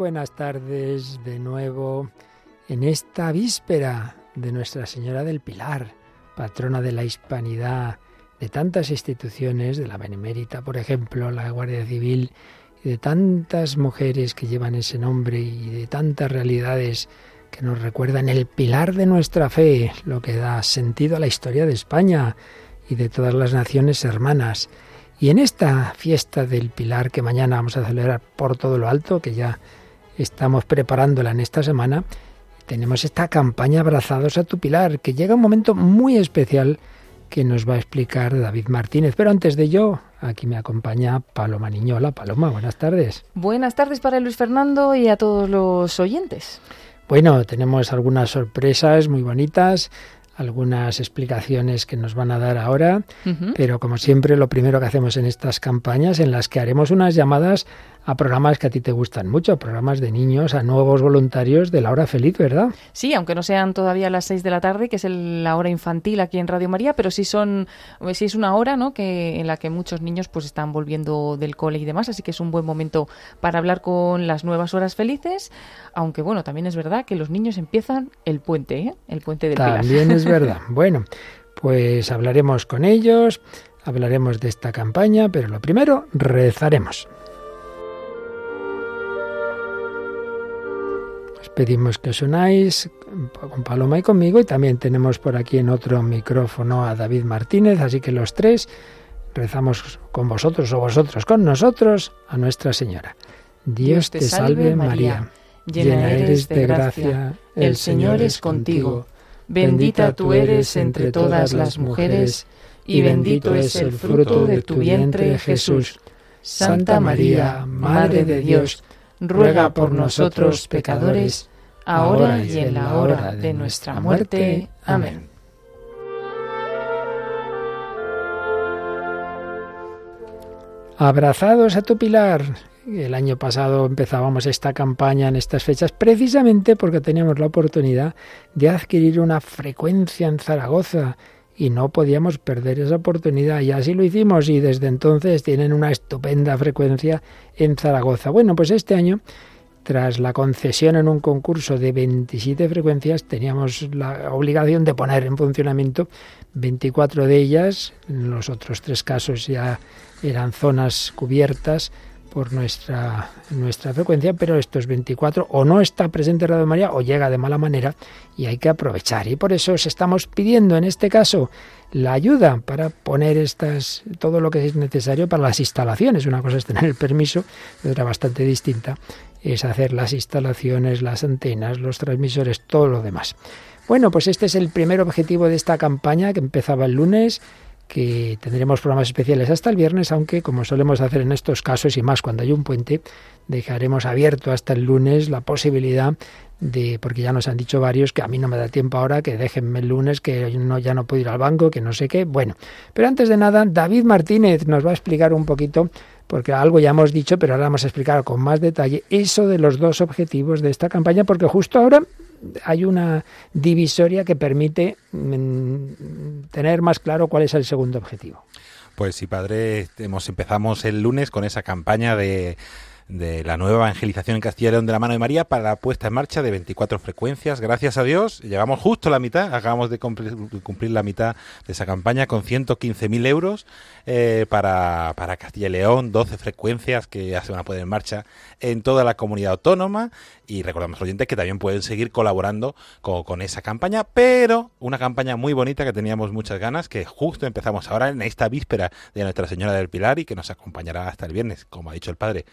Buenas tardes de nuevo en esta víspera de Nuestra Señora del Pilar, patrona de la hispanidad, de tantas instituciones, de la Benemérita, por ejemplo, la Guardia Civil, y de tantas mujeres que llevan ese nombre y de tantas realidades que nos recuerdan el pilar de nuestra fe, lo que da sentido a la historia de España y de todas las naciones hermanas. Y en esta fiesta del Pilar que mañana vamos a celebrar por todo lo alto, que ya estamos preparándola en esta semana, tenemos esta campaña Abrazados a tu Pilar, que llega un momento muy especial que nos va a explicar David Martínez. Pero antes de ello, aquí me acompaña Paloma Niñola. Paloma, buenas tardes. Buenas tardes para Luis Fernando y a todos los oyentes. Bueno, tenemos algunas sorpresas muy bonitas algunas explicaciones que nos van a dar ahora, pero como siempre lo primero que hacemos en estas campañas en las que haremos unas llamadas a programas que a ti te gustan mucho, programas de niños, a nuevos voluntarios de la hora feliz, ¿verdad? Sí, aunque no sean todavía las seis de la tarde, que es la hora infantil aquí en Radio María, pero sí son, sí es una hora, ¿no? Que en la que muchos niños pues están volviendo del cole y demás, así que es un buen momento para hablar con las nuevas horas felices, aunque bueno, también es verdad que los niños empiezan el puente, ¿eh? El puente del También es verdad. Bueno, pues hablaremos con ellos, hablaremos de esta campaña, pero lo primero rezaremos. Pedimos que os unáis con Paloma y conmigo y también tenemos por aquí en otro micrófono a David Martínez, así que los tres rezamos con vosotros o vosotros con nosotros a Nuestra Señora. Dios te salve María, llena eres de gracia, el Señor es contigo, bendita tú eres entre todas las mujeres y bendito es el fruto de tu vientre Jesús. Santa María, Madre de Dios, ruega por nosotros pecadores, ahora y en la hora de nuestra muerte. Amén. Abrazados a tu pilar. El año pasado empezábamos esta campaña en estas fechas precisamente porque teníamos la oportunidad de adquirir una frecuencia en Zaragoza y no podíamos perder esa oportunidad y así lo hicimos y desde entonces tienen una estupenda frecuencia en Zaragoza. Bueno, pues este año tras la concesión en un concurso de 27 frecuencias, teníamos la obligación de poner en funcionamiento 24 de ellas. En los otros tres casos ya eran zonas cubiertas por nuestra, nuestra frecuencia, pero estos 24 o no está presente Radio María o llega de mala manera y hay que aprovechar. Y por eso os estamos pidiendo en este caso la ayuda para poner estas, todo lo que es necesario para las instalaciones. Una cosa es tener el permiso, otra bastante distinta es hacer las instalaciones, las antenas, los transmisores, todo lo demás. Bueno, pues este es el primer objetivo de esta campaña que empezaba el lunes que tendremos programas especiales hasta el viernes, aunque como solemos hacer en estos casos y más cuando hay un puente, dejaremos abierto hasta el lunes la posibilidad de, porque ya nos han dicho varios que a mí no me da tiempo ahora, que déjenme el lunes, que no, ya no puedo ir al banco, que no sé qué. Bueno, pero antes de nada, David Martínez nos va a explicar un poquito, porque algo ya hemos dicho, pero ahora vamos a explicar con más detalle eso de los dos objetivos de esta campaña, porque justo ahora hay una divisoria que permite mm, tener más claro cuál es el segundo objetivo. Pues sí, padre, hemos, empezamos el lunes con esa campaña de de la nueva evangelización en Castilla y León de la mano de María para la puesta en marcha de 24 frecuencias. Gracias a Dios, llevamos justo la mitad, acabamos de cumplir, la mitad de esa campaña con 115.000 euros eh, para, para Castilla y León, 12 frecuencias que ya se van a poner en marcha en toda la comunidad autónoma y recordamos oyentes que también pueden seguir colaborando con, esa campaña, pero una campaña muy bonita que teníamos muchas ganas, que justo empezamos ahora en esta víspera de Nuestra Señora del Pilar y que nos acompañará hasta el viernes, como ha dicho el Padre,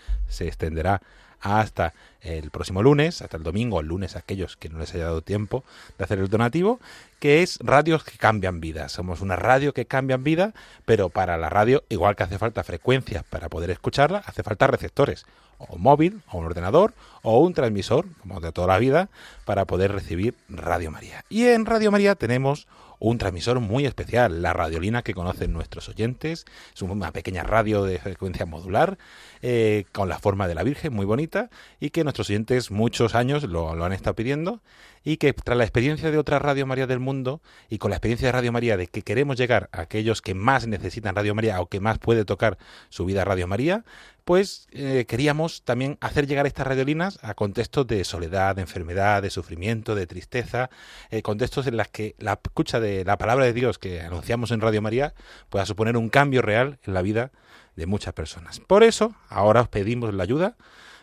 extenderá hasta el próximo lunes, hasta el domingo, el lunes aquellos que no les haya dado tiempo de hacer el donativo, que es radios que cambian vidas. Somos una radio que cambian vida, pero para la radio, igual que hace falta frecuencias para poder escucharla, hace falta receptores, o móvil, o un ordenador, o un transmisor, como de toda la vida, para poder recibir Radio María. Y en Radio María tenemos un transmisor muy especial, la radiolina que conocen nuestros oyentes. Es una pequeña radio de frecuencia modular eh, con la forma de la Virgen, muy bonita, y que nuestros oyentes muchos años lo, han estado pidiendo y que tras la experiencia de otras Radio María del mundo y con la experiencia de Radio María de que queremos llegar a aquellos que más necesitan Radio María o que más puede tocar su vida Radio María, pues eh, queríamos también hacer llegar estas radiolinas a contextos de soledad, de enfermedad, de sufrimiento, de tristeza, eh, contextos en los que la escucha de la palabra de Dios que anunciamos en Radio María pueda suponer un cambio real en la vida de muchas personas. Por eso, ahora os pedimos la ayuda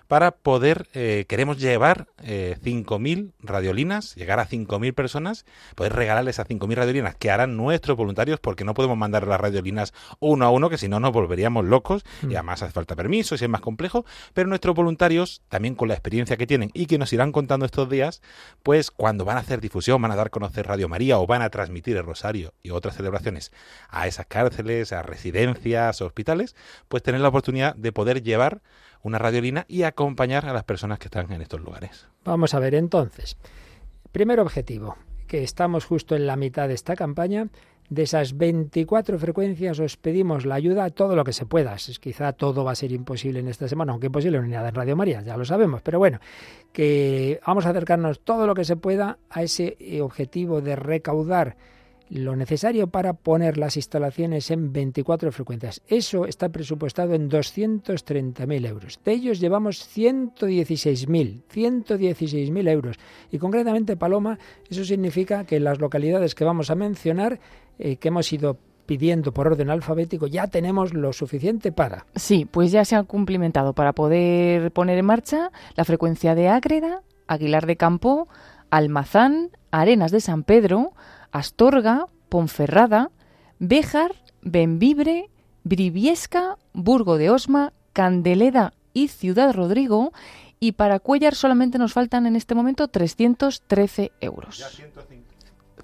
para poder, eh, queremos llevar eh, 5.000 radiolinas, llegar a 5.000 personas, poder regalarles a 5.000 radiolinas que harán nuestros voluntarios porque no podemos mandar las radiolinas uno a uno, que si no nos volveríamos locos y mm. además hace falta permiso y es más complejo, pero nuestros voluntarios, también con la experiencia que tienen y que nos irán contando estos días, pues cuando van a hacer difusión, van a dar a conocer Radio María o van a transmitir el Rosario y otras celebraciones a esas cárceles, a residencias, hospitales, pues tener la oportunidad de poder llevar una radiolina y acompañar a las personas que están en estos lugares. Vamos a ver entonces. Primer objetivo, que estamos justo en la mitad de esta campaña. De esas 24 frecuencias os pedimos la ayuda a todo lo que se pueda. Quizá todo va a ser imposible en esta semana, aunque imposible no hay nada en Radio María, ya lo sabemos. Pero bueno, que vamos a acercarnos todo lo que se pueda a ese objetivo de recaudar lo necesario para poner las instalaciones en 24 frecuencias. Eso está presupuestado en 230.000 euros. De ellos llevamos 116.000, 116.000 euros. Y concretamente, Paloma, eso significa que las localidades que vamos a mencionar, eh, que hemos ido pidiendo por orden alfabético, ya tenemos lo suficiente para. Sí, pues ya se ha cumplimentado para poder poner en marcha la frecuencia de Ágreda, Aguilar de Campo, Almazán, Arenas de San Pedro, Astorga, Ponferrada, Béjar, Benvibre, Briviesca, Burgo de Osma, Candeleda y Ciudad Rodrigo. Y para Cuellar solamente nos faltan en este momento 313 euros.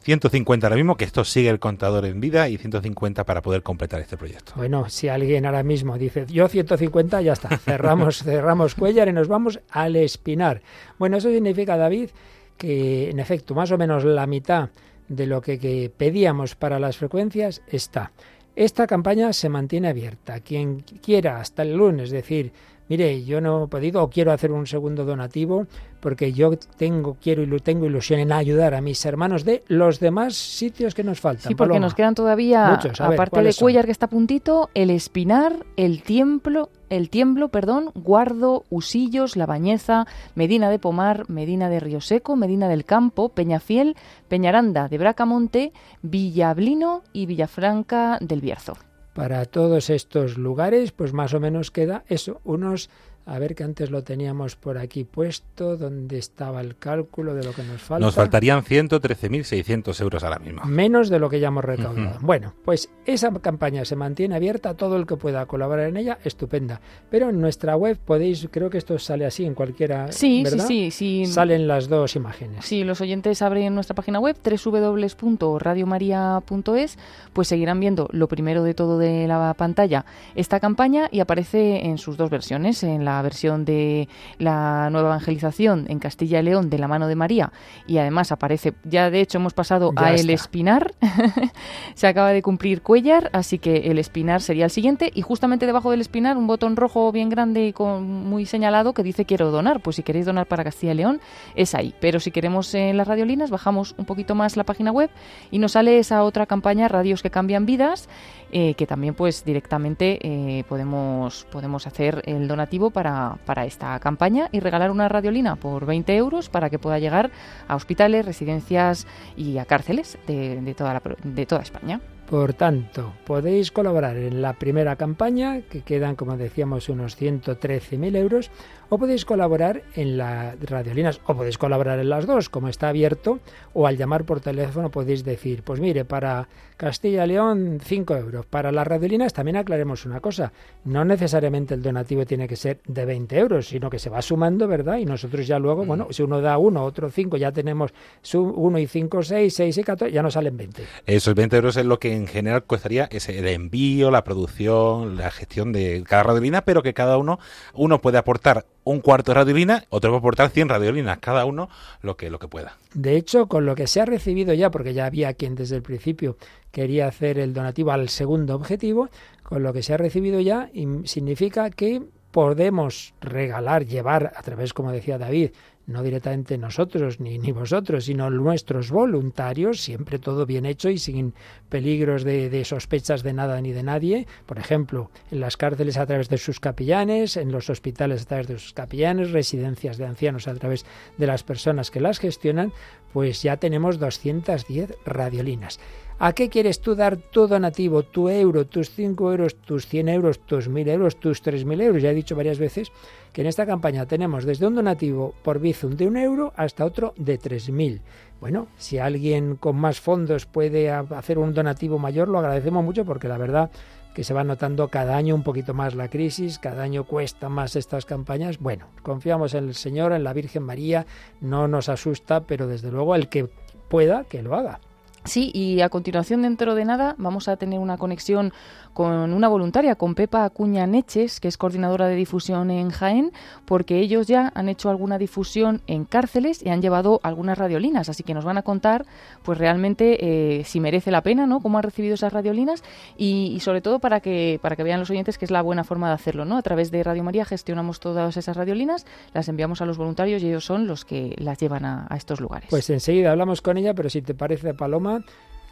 150 ahora mismo, que esto sigue el contador en vida, y 150 para poder completar este proyecto. Bueno, si alguien ahora mismo dice, yo 150, ya está, cerramos, cerramos Cuellar y nos vamos al Espinar. Bueno, eso significa, David, que en efecto, más o menos la mitad de lo que, pedíamos para las frecuencias está. Esta campaña se mantiene abierta. Quien quiera hasta el lunes decir, mire, yo no he podido o quiero hacer un segundo donativo porque yo tengo, quiero y tengo ilusión en ayudar a mis hermanos de los demás sitios que nos faltan. Sí, porque nos quedan todavía, aparte de Cuellar que está puntito, el Espinar, el Tiemplo, el Tiemblo, perdón, Guardo, Usillos, La Bañeza, Medina de Pomar, Medina de Río Seco, Medina del Campo, Peñafiel, Peñaranda de Bracamonte, Villablino y Villafranca del Bierzo. Para todos estos lugares, pues más o menos queda eso, unos a ver que antes lo teníamos por aquí puesto, donde estaba el cálculo de lo que nos falta. Nos faltarían 113.600 euros ahora mismo. Menos de lo que ya hemos recaudado. Bueno, pues esa campaña se mantiene abierta, todo el que pueda colaborar en ella, estupenda. Pero en nuestra web podéis, creo que esto sale así en cualquiera. Sí, sí, sí, sí. Salen las dos imágenes. Sí, los oyentes abren nuestra página web www.radiomaria.es, pues seguirán viendo lo primero de todo de la pantalla esta campaña y aparece en sus dos versiones, en la la versión de la nueva evangelización en Castilla y León de la mano de María. Y además aparece, ya de hecho hemos pasado a El Espinar, se acaba de cumplir Cuellar, así que El Espinar sería el siguiente. Y justamente debajo del Espinar un botón rojo bien grande y con, muy señalado que dice quiero donar, pues si queréis donar para Castilla y León es ahí, pero si queremos en las radiolinas bajamos un poquito más la página web y nos sale esa otra campaña Radios que cambian vidas eh, que también pues directamente eh, podemos, podemos hacer el donativo para, para, esta campaña y regalar una radiolina por 20 euros para que pueda llegar a hospitales, residencias y a cárceles de, toda, la, de toda España. Por tanto, podéis colaborar en la primera campaña, que quedan, como decíamos, unos 113.000 euros, o podéis colaborar en las radiolinas, o podéis colaborar en las dos, como está abierto, o al llamar por teléfono podéis decir, pues mire, para Castilla León 5 euros, para las radiolinas también aclaremos una cosa, no necesariamente el donativo tiene que ser de 20 euros, sino que se va sumando, ¿verdad? Y nosotros ya luego, bueno, si uno da uno, otro cinco, ya tenemos uno y cinco, seis, seis y 14, ya nos salen 20. Esos 20 euros es lo que en general costaría ese, el envío, la producción, la gestión de cada radiolina, pero que cada uno, uno puede aportar un cuarto de radiolina, otro puede aportar 100 radiolinas, cada uno lo que, lo que pueda. De hecho, con lo que se ha recibido ya, porque ya había quien desde el principio quería hacer el donativo al segundo objetivo, con lo que se ha recibido ya significa que podemos regalar, llevar a través, como decía David, no directamente nosotros ni, ni vosotros, sino nuestros voluntarios, siempre todo bien hecho y sin peligros de, de sospechas de nada ni de nadie, por ejemplo, en las cárceles a través de sus capillanes, en los hospitales a través de sus capillanes, residencias de ancianos a través de las personas que las gestionan, pues ya tenemos 210 radiolinas. ¿A qué quieres tú dar tu donativo, tu euro, tus 5 euros, tus 100 euros, tus 1000 euros, tus 3000 euros? Ya he dicho varias veces que en esta campaña tenemos desde un donativo por Bizum de un euro hasta otro de 3000. Bueno, si alguien con más fondos puede hacer un donativo mayor, lo agradecemos mucho porque la verdad que se va notando cada año un poquito más la crisis, cada año cuesta más estas campañas. Bueno, confiamos en el Señor, en la Virgen María, no nos asusta, pero desde luego el que pueda, que lo haga. Sí, y a continuación, dentro de nada, vamos a tener una conexión con una voluntaria, con Pepa Acuña Neches, que es coordinadora de difusión en Jaén, porque ellos ya han hecho alguna difusión en cárceles y han llevado algunas radiolinas, así que nos van a contar, pues realmente eh, si merece la pena, ¿no? Cómo han recibido esas radiolinas y, sobre todo para que para que vean los oyentes que es la buena forma de hacerlo, ¿no? A través de Radio María gestionamos todas esas radiolinas, las enviamos a los voluntarios y ellos son los que las llevan a, a estos lugares. Pues enseguida hablamos con ella, pero si te parece, Paloma,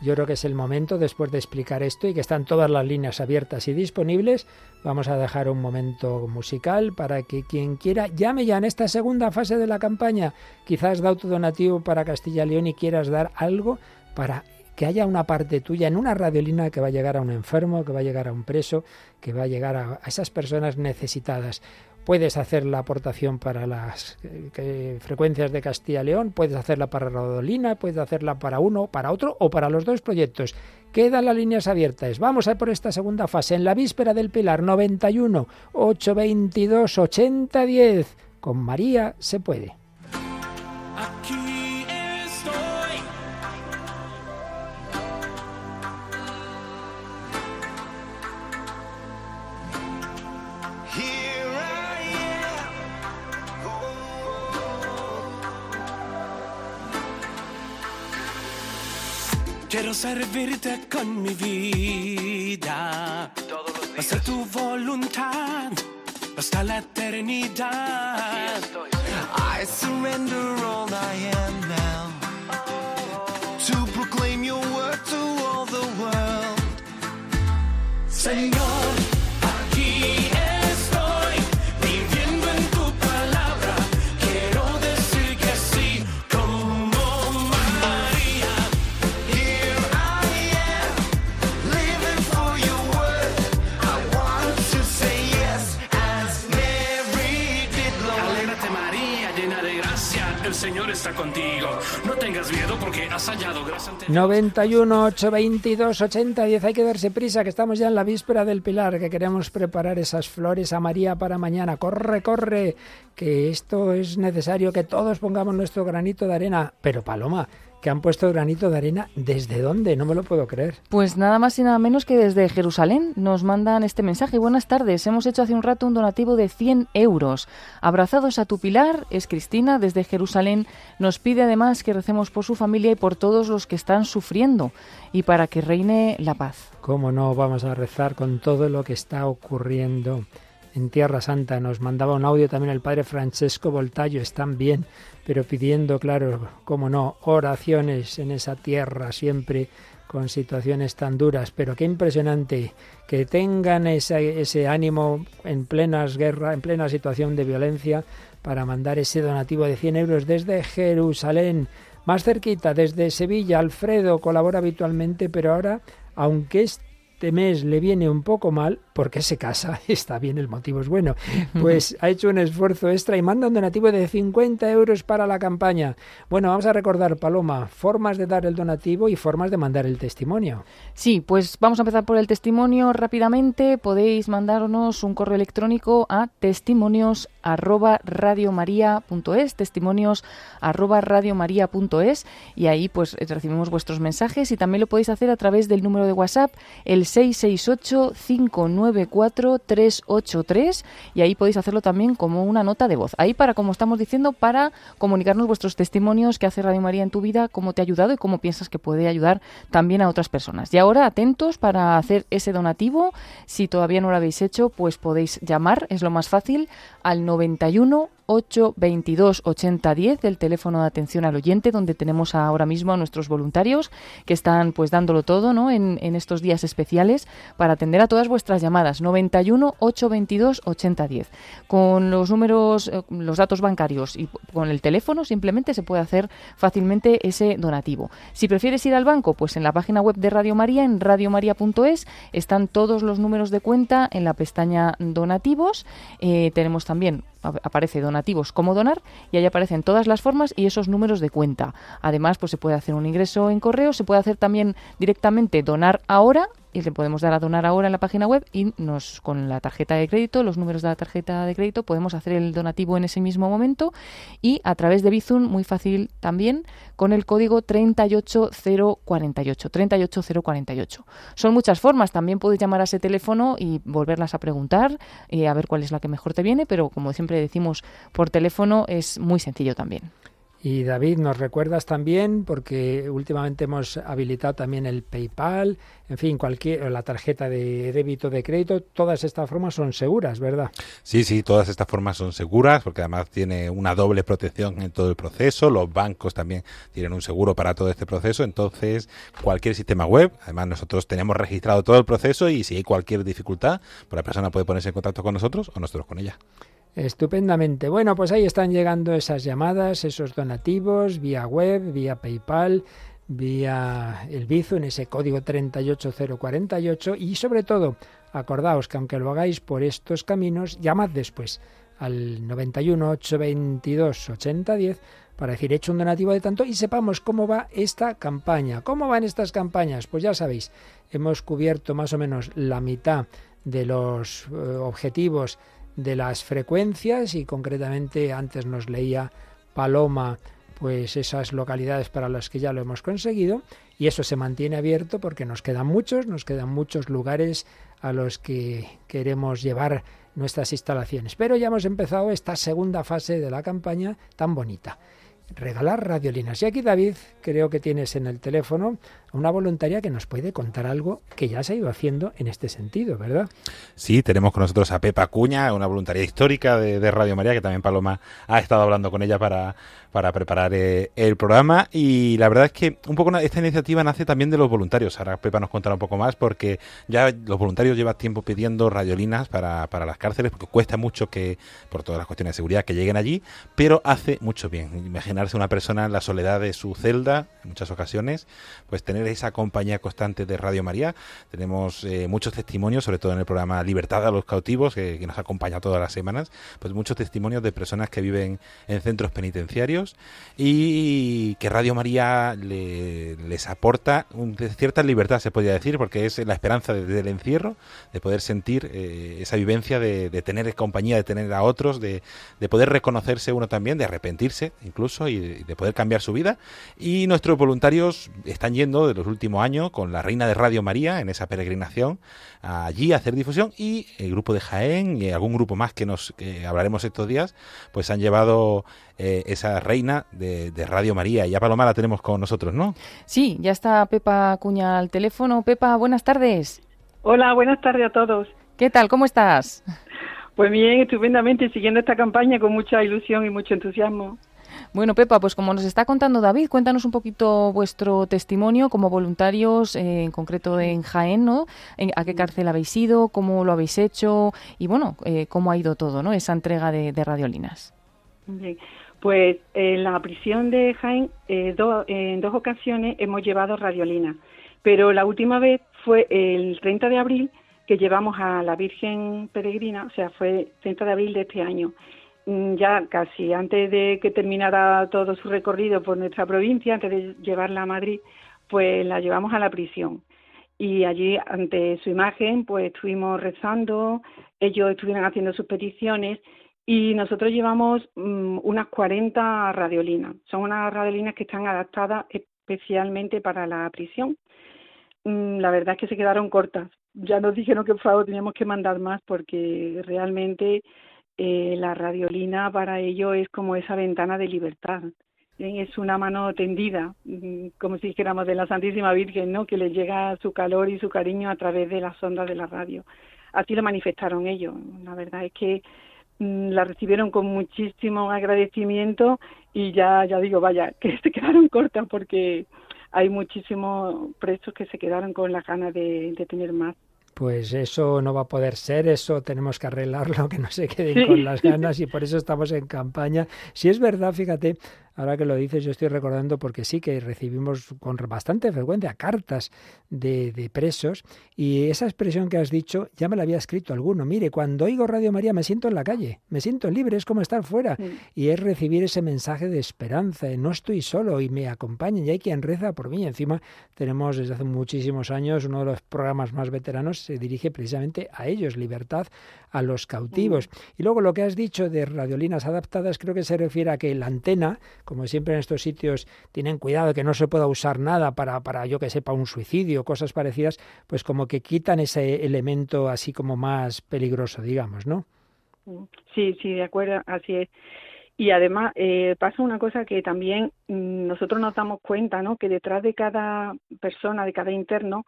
yo creo que es el momento, después de explicar esto y que están todas las líneas abiertas y disponibles, vamos a dejar un momento musical para que quien quiera llame ya en esta segunda fase de la campaña. Quizás da tu donativo para Castilla y León y quieras dar algo para que haya una parte tuya en una radiolina que va a llegar a un enfermo, que va a llegar a un preso, que va a llegar a, esas personas necesitadas. Puedes hacer la aportación para las eh, frecuencias de Castilla y León, puedes hacerla para Rodolina, puedes hacerla para uno, para otro o para los dos proyectos. Quedan las líneas abiertas. Vamos a por esta segunda fase. En la víspera del Pilar 91 822 8010. Con María se puede. Aquí Quiero servirte con mi vida. Hacer tu voluntad hasta la eternidad. I surrender all I am now to proclaim your word to all the world. Señor, está contigo. No tengas miedo porque has hallado ante 91 822 8010. Hay que darse prisa, que estamos ya en la víspera del Pilar, que queremos preparar esas flores a María para mañana. Corre, corre, que esto es necesario, que todos pongamos nuestro granito de arena. Pero Paloma, que han puesto granito de arena, ¿desde dónde? No me lo puedo creer. Pues nada más y nada menos que desde Jerusalén nos mandan este mensaje. Buenas tardes, hemos hecho hace un rato un donativo de 100 euros. Abrazados a tu pilar, es Cristina desde Jerusalén. Nos pide además que recemos por su familia y por todos los que están sufriendo y para que reine la paz. ¿Cómo no vamos a rezar con todo lo que está ocurriendo en Tierra Santa? Nos mandaba un audio también el padre Francesco Voltayo, están bien, pero pidiendo, claro, cómo no, oraciones en esa tierra siempre con situaciones tan duras, pero qué impresionante que tengan ese, ánimo en plenas guerras, en plena situación de violencia, para mandar ese donativo de 100 euros desde Jerusalén. Más cerquita, desde Sevilla, Alfredo colabora habitualmente, pero ahora, aunque este mes le viene un poco mal, porque se casa, está bien, el motivo es bueno, pues ha hecho un esfuerzo extra y manda un donativo de 50 euros para la campaña. Bueno, vamos a recordar, Paloma, formas de dar el donativo y formas de mandar el testimonio. Sí, pues vamos a empezar por el testimonio rápidamente. Podéis mandarnos un correo electrónico a testimonios arroba radiomaria.es, testimonios arroba radiomaria.es y ahí pues recibimos vuestros mensajes y también lo podéis hacer a través del número de WhatsApp el 668-594-383 y ahí podéis hacerlo también como una nota de voz. Ahí para, como estamos diciendo, para comunicarnos vuestros testimonios que hace Radio María en tu vida, cómo te ha ayudado y cómo piensas que puede ayudar también a otras personas. Y ahora atentos para hacer ese donativo. Si todavía no lo habéis hecho, pues podéis llamar, es lo más fácil, al 91 822 8010, el teléfono de atención al oyente, donde tenemos ahora mismo a nuestros voluntarios que están pues dándolo todo ¿no? en, estos días especiales para atender a todas vuestras llamadas. 91 822 8010. Con los números, eh, los datos bancarios y con el teléfono simplemente se puede hacer fácilmente ese donativo. Si prefieres ir al banco, pues en la página web de Radio María, en radiomaria.es, están todos los números de cuenta en la pestaña donativos. Eh, tenemos también ap- aparece donativos como donar y ahí aparecen todas las formas y esos números de cuenta. Además, pues se puede hacer un ingreso en correo, se puede hacer también directamente donar ahora y le podemos dar a donar ahora en la página web y nos con la tarjeta de crédito, los números de la tarjeta de crédito podemos hacer el donativo en ese mismo momento y a través de Bizum muy fácil también con el código 38048 38048. Son muchas formas, también puedes llamar a ese teléfono y volverlas a preguntar, eh, a ver cuál es la que mejor te viene, pero como siempre decimos por teléfono es muy sencillo también. Y David, nos recuerdas también, porque últimamente hemos habilitado también el PayPal, en fin, cualquier, la tarjeta de débito, de crédito, todas estas formas son seguras, ¿verdad? Sí, sí, todas estas formas son seguras porque además tiene una doble protección en todo el proceso. Los bancos también tienen un seguro para todo este proceso. Entonces, cualquier sistema web, además nosotros tenemos registrado todo el proceso y si hay cualquier dificultad, pues la persona puede ponerse en contacto con nosotros o nosotros con ella. Estupendamente. Bueno, pues ahí están llegando esas llamadas, esos donativos, vía web, vía PayPal, vía el Bizum, ese código 38048 y sobre todo, acordaos que aunque lo hagáis por estos caminos, llamad después al 91 822 8010 para decir he hecho un donativo de tanto y sepamos cómo va esta campaña. ¿Cómo van estas campañas? Pues ya sabéis, hemos cubierto más o menos la mitad de los eh, objetivos de las frecuencias y concretamente antes nos leía Paloma pues esas localidades para las que ya lo hemos conseguido y eso se mantiene abierto porque nos quedan muchos, nos quedan muchos lugares a los que queremos llevar nuestras instalaciones. Pero ya hemos empezado esta segunda fase de la campaña tan bonita. Regalar radiolinas. Y aquí, David, creo que tienes en el teléfono una voluntaria que nos puede contar algo que ya se ha ido haciendo en este sentido, ¿verdad? Sí, tenemos con nosotros a Pepa Cuña, una voluntaria histórica de, Radio María, que también Paloma ha estado hablando con ella para, para preparar eh, el programa. Y la verdad es que un poco esta iniciativa nace también de los voluntarios. Ahora Pepa nos contará un poco más, porque ya los voluntarios llevan tiempo pidiendo radiolinas para, para las cárceles, porque cuesta mucho que, por todas las cuestiones de seguridad, que lleguen allí, pero hace mucho bien. Imaginarse una persona en la soledad de su celda, en muchas ocasiones, pues tener esa compañía constante de Radio María. Tenemos eh, muchos testimonios, sobre todo en el programa Libertad a los cautivos, que, nos acompaña todas las semanas, pues muchos testimonios de personas que viven en centros penitenciarios y que Radio María le- les aporta un- cierta libertad, se podría decir, porque es la esperanza de- del encierro, de poder sentir eh, esa vivencia de, de tener compañía, de tener a otros, de, de poder reconocerse uno también, de arrepentirse incluso y de poder cambiar su vida. Y nuestros voluntarios están yendo de los últimos años con la Reina de Radio María en esa peregrinación allí a hacer difusión y el grupo de Jaén y algún grupo más que nos que hablaremos estos días, pues han llevado eh, esa reina de, de Radio María. Y ya Paloma la tenemos con nosotros, ¿no? Sí, ya está Pepa Cuña al teléfono. Pepa, buenas tardes. Hola, buenas tardes a todos. ¿Qué tal? ¿Cómo estás? Pues bien, estupendamente, siguiendo esta campaña con mucha ilusión y mucho entusiasmo. Bueno, Pepa, pues como nos está contando David, cuéntanos un poquito vuestro testimonio como voluntarios, eh, en concreto en Jaén, ¿no? En- ¿A qué cárcel habéis ido? ¿Cómo lo habéis hecho? Y bueno, eh, cómo ha ido todo, ¿no? Esa entrega de, de radiolinas. Bien, pues en la prisión de Jaén, eh, do- en dos ocasiones hemos llevado radiolina, pero la última vez fue el 30 de abril que llevamos a la Virgen Peregrina, o sea, fue 30 de abril de este año. Mm, Ya casi antes de que terminara todo su recorrido por nuestra provincia, antes de llevarla a Madrid, pues la llevamos a la prisión. y allí ante su imagen pues estuvimos rezando, ellos estuvieron haciendo sus peticiones y nosotros llevamos mm, unas 40 radiolinas. Son unas radiolinas que están adaptadas especialmente para la prisión. Mm, la verdad es que se quedaron cortas. Ya nos dijeron que por favor teníamos que mandar más porque realmente eh, la radiolina para ellos es como esa ventana de libertad. Eh, Es una mano tendida, mm, como si dijéramos de la Santísima Virgen, ¿no? Que les llega su calor y su cariño a través de las ondas de la radio. Así lo manifestaron ellos. La verdad es que mm, la recibieron con muchísimo agradecimiento y ya, ya digo, vaya, que se quedaron cortas porque hay muchísimos presos que se quedaron con las ganas de tener más. Pues eso no va a poder ser, eso tenemos que arreglarlo, que no se queden con las ganas y por eso estamos en campaña. Si es verdad, fíjate, ahora que lo dices, yo estoy recordando porque sí que recibimos con bastante frecuencia cartas de, de presos y esa expresión que has dicho ya me la había escrito alguno. Mire, cuando oigo Radio María me siento en la calle, me siento libre, es como estar fuera Sí. y es recibir ese mensaje de esperanza, de no estoy solo y me acompañan y hay quien reza por mí. Encima tenemos desde hace muchísimos años uno de los programas más veteranos se dirige precisamente a ellos, libertad a los cautivos. Y luego lo que has dicho de radiolinas adaptadas creo que se refiere a que la antena, como siempre en estos sitios tienen cuidado de que no se pueda usar nada para, para yo que sepa, un suicidio, cosas parecidas, pues como que quitan ese elemento así como más peligroso, digamos, ¿no? Sí, sí, de acuerdo, así es. Y además eh, pasa una cosa que también mm, nosotros nos damos cuenta, ¿no? Que detrás de cada persona, de cada interno,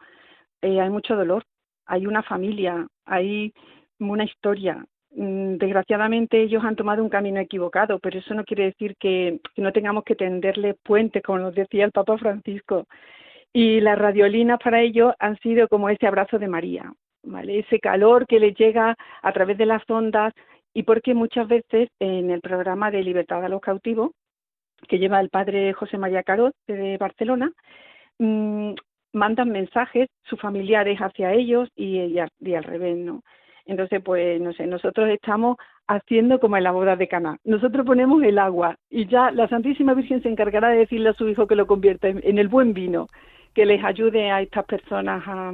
eh, hay mucho dolor, hay una familia, hay una historia. Mm, Desgraciadamente ellos han tomado un camino equivocado, pero eso no quiere decir que, no tengamos que tenderles puentes, como nos decía el Papa Francisco. Y las radiolinas para ellos han sido como ese abrazo de María, ¿vale? Ese calor que les llega a través de las ondas y porque muchas veces en el programa de Libertad a los Cautivos, que lleva el padre José María Carot de Barcelona, mm, mandan mensajes sus familiares hacia ellos y, y, y al revés, ¿no? Entonces, pues, no sé, nosotros estamos haciendo como en la boda de Caná. Nosotros ponemos el agua y ya la Santísima Virgen se encargará de decirle a su hijo que lo convierta en, el buen vino, que les ayude a estas personas a,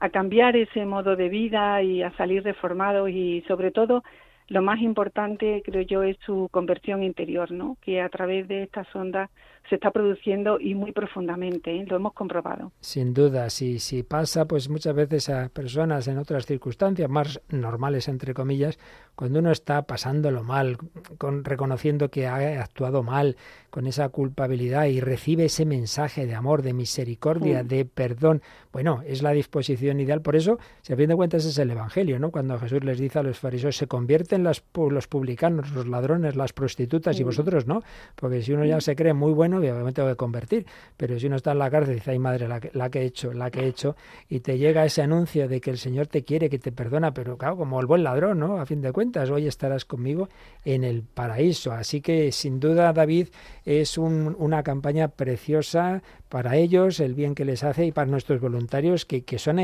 a cambiar ese modo de vida y a salir reformados y sobre todo lo más importante, creo yo, es su conversión interior, ¿no? Que a través de estas ondas se está produciendo y muy profundamente, ¿eh? lo hemos comprobado. Sin duda, si, si pasa, pues muchas veces a personas en otras circunstancias más normales, entre comillas, cuando uno está pasándolo mal, con, reconociendo que ha actuado mal, con esa culpabilidad y recibe ese mensaje de amor, de misericordia, Sí. de perdón, bueno, es la disposición ideal. Por eso, si a fin de cuentas es el Evangelio, ¿no? Cuando Jesús les dice a los fariseos, se convierten las los publicanos, los ladrones, las prostitutas y vosotros no, porque si uno ya se cree muy bueno, obviamente tengo que convertir, pero si uno está en la cárcel y dice, ay madre, la que, la que he hecho, la que he hecho, y te llega ese anuncio de que el Señor te quiere, que te perdona, pero claro, como el buen ladrón, ¿no? A fin de cuentas, hoy estarás conmigo en el paraíso. Así que sin duda, David, es un- una campaña preciosa para ellos, el bien que les hace y para nuestros voluntarios, que, que son,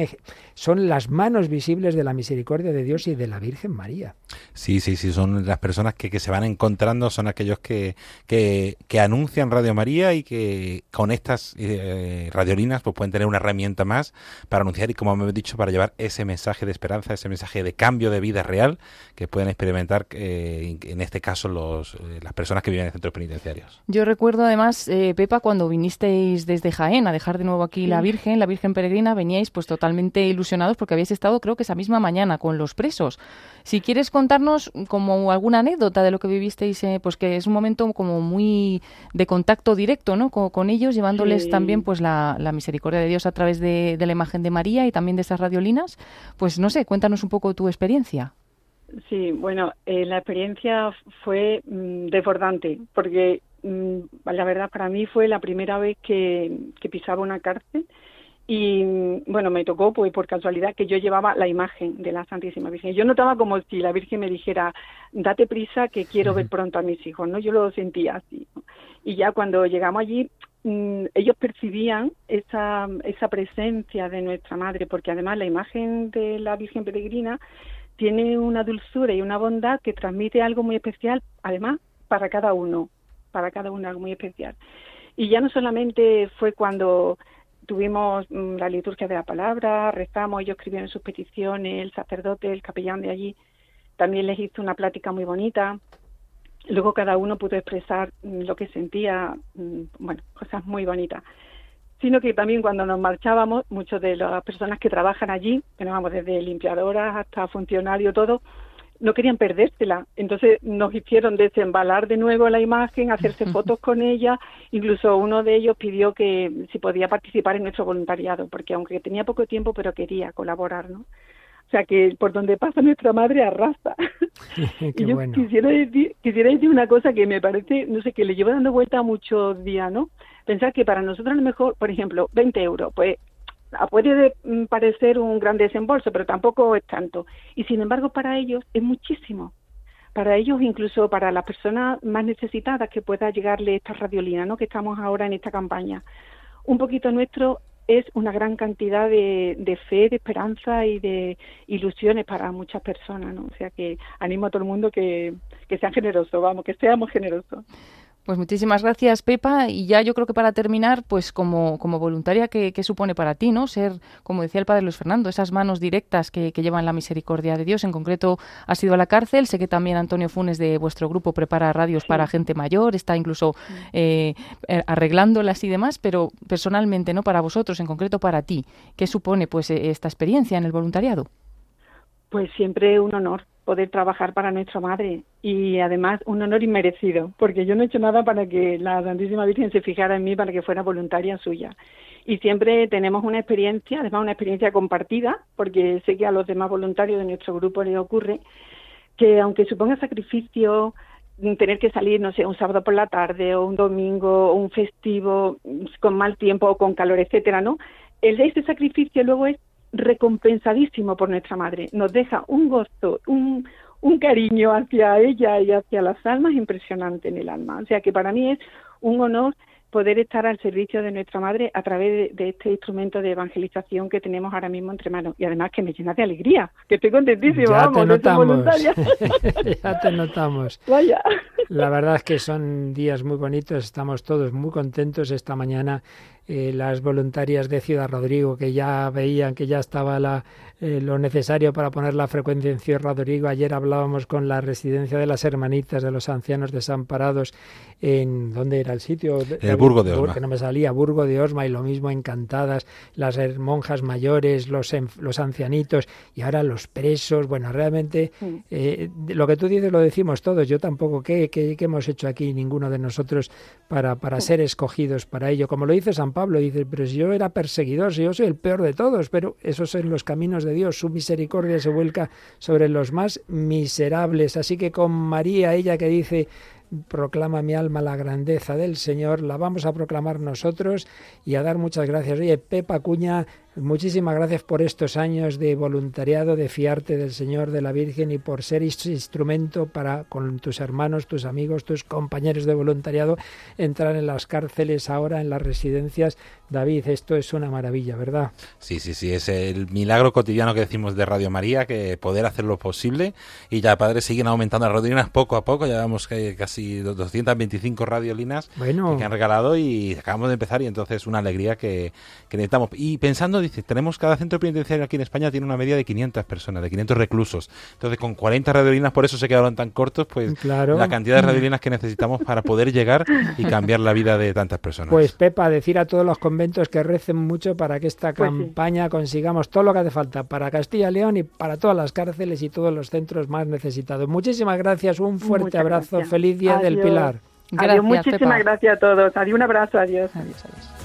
son las manos visibles de la misericordia de Dios y de la Virgen María. Sí, sí, sí, son las personas que, que se van encontrando, son aquellos que, que, que anuncian Radio María y que con estas eh, radiolinas pues pueden tener una herramienta más para anunciar y como me he dicho, para llevar ese mensaje de esperanza, ese mensaje de cambio de vida real que pueden experimentar eh, en este caso los, eh, las personas que viven en centros penitenciarios. Yo recuerdo además, eh, Pepa, cuando vinisteis desde Jaén a dejar de nuevo aquí la. Virgen, la Virgen Peregrina, veníais pues totalmente ilusionados porque habíais estado creo que esa misma mañana con los presos. Si quieres contarnos como alguna anécdota de lo que vivisteis, eh, pues que es un momento como muy de contacto directo, ¿no? Con, con ellos, llevándoles Sí. también pues la, la misericordia de Dios a través de, de la imagen de María y también de esas radiolinas. Pues no sé, cuéntanos un poco tu experiencia. Sí, bueno, eh, la experiencia fue mm, desbordante, porque mm, la verdad para mí fue la primera vez que, que pisaba una cárcel y mm, bueno, me tocó pues por casualidad que yo llevaba la imagen de la Santísima Virgen. Yo notaba como si la Virgen me dijera, date prisa que quiero ver pronto a mis hijos, ¿no? Yo lo sentía así. ¿no? Y ya cuando llegamos allí, mm, ellos percibían esa, esa presencia de nuestra Madre, porque además la imagen de la Virgen Peregrina tiene una dulzura y una bondad que transmite algo muy especial, además, para cada uno, para cada uno algo muy especial. Y ya no solamente fue cuando tuvimos mm, la liturgia de la palabra, rezamos, ellos escribieron sus peticiones, el sacerdote, el capellán de allí, también les hizo una plática muy bonita. Luego cada uno pudo expresar mm, lo que sentía, mm, bueno, cosas muy bonitas sino que también cuando nos marchábamos, muchas de las personas que trabajan allí, que nos vamos desde limpiadoras hasta funcionarios, todo, no querían perdérsela. Entonces nos hicieron desembalar de nuevo la imagen, hacerse fotos con ella. Incluso uno de ellos pidió que si podía participar en nuestro voluntariado, porque aunque tenía poco tiempo, pero quería colaborar, ¿no? O sea que por donde pasa nuestra madre arrasa. Qué y yo bueno. quisiera decir, quisiera decir una cosa que me parece, no sé, que le llevo dando vuelta muchos días, ¿no? Pensar que para nosotros a lo mejor, por ejemplo, 20 euros, pues ah, puede de- mm, parecer un gran desembolso, pero tampoco es tanto. Y sin embargo, para ellos es muchísimo. Para ellos, incluso para las personas más necesitadas que pueda llegarle esta radiolina, ¿no? Que estamos ahora en esta campaña. Un poquito nuestro es una gran cantidad de, de fe, de esperanza y de ilusiones para muchas personas, ¿no? O sea que animo a todo el mundo que, que sean generosos, vamos, que seamos generosos. Pues muchísimas gracias, Pepa. Y ya yo creo que para terminar, pues como, como voluntaria, ¿qué, qué supone para ti, no? Ser, como decía el padre Luis Fernando, esas manos directas que, que llevan la misericordia de Dios. En concreto, has ido a la cárcel. Sé que también Antonio Funes de vuestro grupo prepara radios para gente mayor, está incluso eh, eh, arreglándolas y demás. Pero personalmente, ¿no? Para vosotros, en concreto para ti, ¿qué supone pues eh, esta experiencia en el voluntariado? Pues siempre un honor poder trabajar para nuestra madre y además un honor inmerecido, porque yo no he hecho nada para que la Santísima Virgen se fijara en mí para que fuera voluntaria suya. Y siempre tenemos una experiencia, además una experiencia compartida, porque sé que a los demás voluntarios de nuestro grupo les ocurre, que aunque suponga sacrificio, tener que salir, no sé, un sábado por la tarde o un domingo o un festivo con mal tiempo o con calor, etcétera, ¿no? El ese sacrificio luego es recompensadísimo por nuestra madre. Nos deja un gozo, un, un cariño hacia ella y hacia las almas impresionante en el alma. O sea que para mí es un honor poder estar al servicio de nuestra madre a través de, de este instrumento de evangelización que tenemos ahora mismo entre manos. Y además que me llena de alegría, que estoy contentísima, Ya vamos, te notamos. ya te notamos. Vaya. La verdad es que son días muy bonitos, estamos todos muy contentos. Esta mañana eh, las voluntarias de Ciudad Rodrigo, que ya veían que ya estaba la, eh, lo necesario para poner la frecuencia en Ciudad Rodrigo. Ayer hablábamos con la residencia de las hermanitas de los ancianos desamparados en... ¿Dónde era el sitio? El Burgo de Osma. Que no me salía, Burgo de Osma, y lo mismo encantadas, las monjas mayores, los, enf- los ancianitos, y ahora los presos. Bueno, realmente eh, lo que tú dices lo decimos todos. Yo tampoco. ¿Qué, qué, qué hemos hecho aquí ninguno de nosotros para, para ser escogidos para ello? Como lo dice San Pablo, dice, pero si yo era perseguidor, si yo soy el peor de todos, pero esos son los caminos de Dios. Su misericordia se vuelca sobre los más miserables. Así que con María, ella que dice proclama mi alma la grandeza del Señor, la vamos a proclamar nosotros y a dar muchas gracias. Oye, Pepa Cuña, muchísimas gracias por estos años de voluntariado, de fiarte del Señor, de la Virgen y por ser ins- instrumento para con tus hermanos, tus amigos, tus compañeros de voluntariado entrar en las cárceles ahora, en las residencias. David, esto es una maravilla, ¿verdad? Sí, sí, sí, es el milagro cotidiano que decimos de Radio María, que poder hacerlo posible. Y ya, padres, siguen aumentando las radiolinas poco a poco. Ya vemos que hay casi 225 radiolinas Bueno, que han regalado y acabamos de empezar. Y entonces, una alegría que, que necesitamos. Y pensando, dice, tenemos cada centro penitenciario aquí en España tiene una media de 500 personas, de 500 reclusos. Entonces, con 40 radiolinas, por eso se quedaron tan cortos, pues claro. la cantidad de radiolinas que necesitamos para poder llegar y cambiar la vida de tantas personas. Pues Pepa, decir a todos los conventos que recen mucho para que esta Pues sí. campaña consigamos todo lo que hace falta para Castilla y León y para todas las cárceles y todos los centros más necesitados. Muchísimas gracias, un fuerte Muchas abrazo, gracias. feliz día del Adiós. Pilar. Gracias, adiós, muchísimas Pepa. gracias a todos. Adiós, un abrazo, adiós. Adiós, adiós.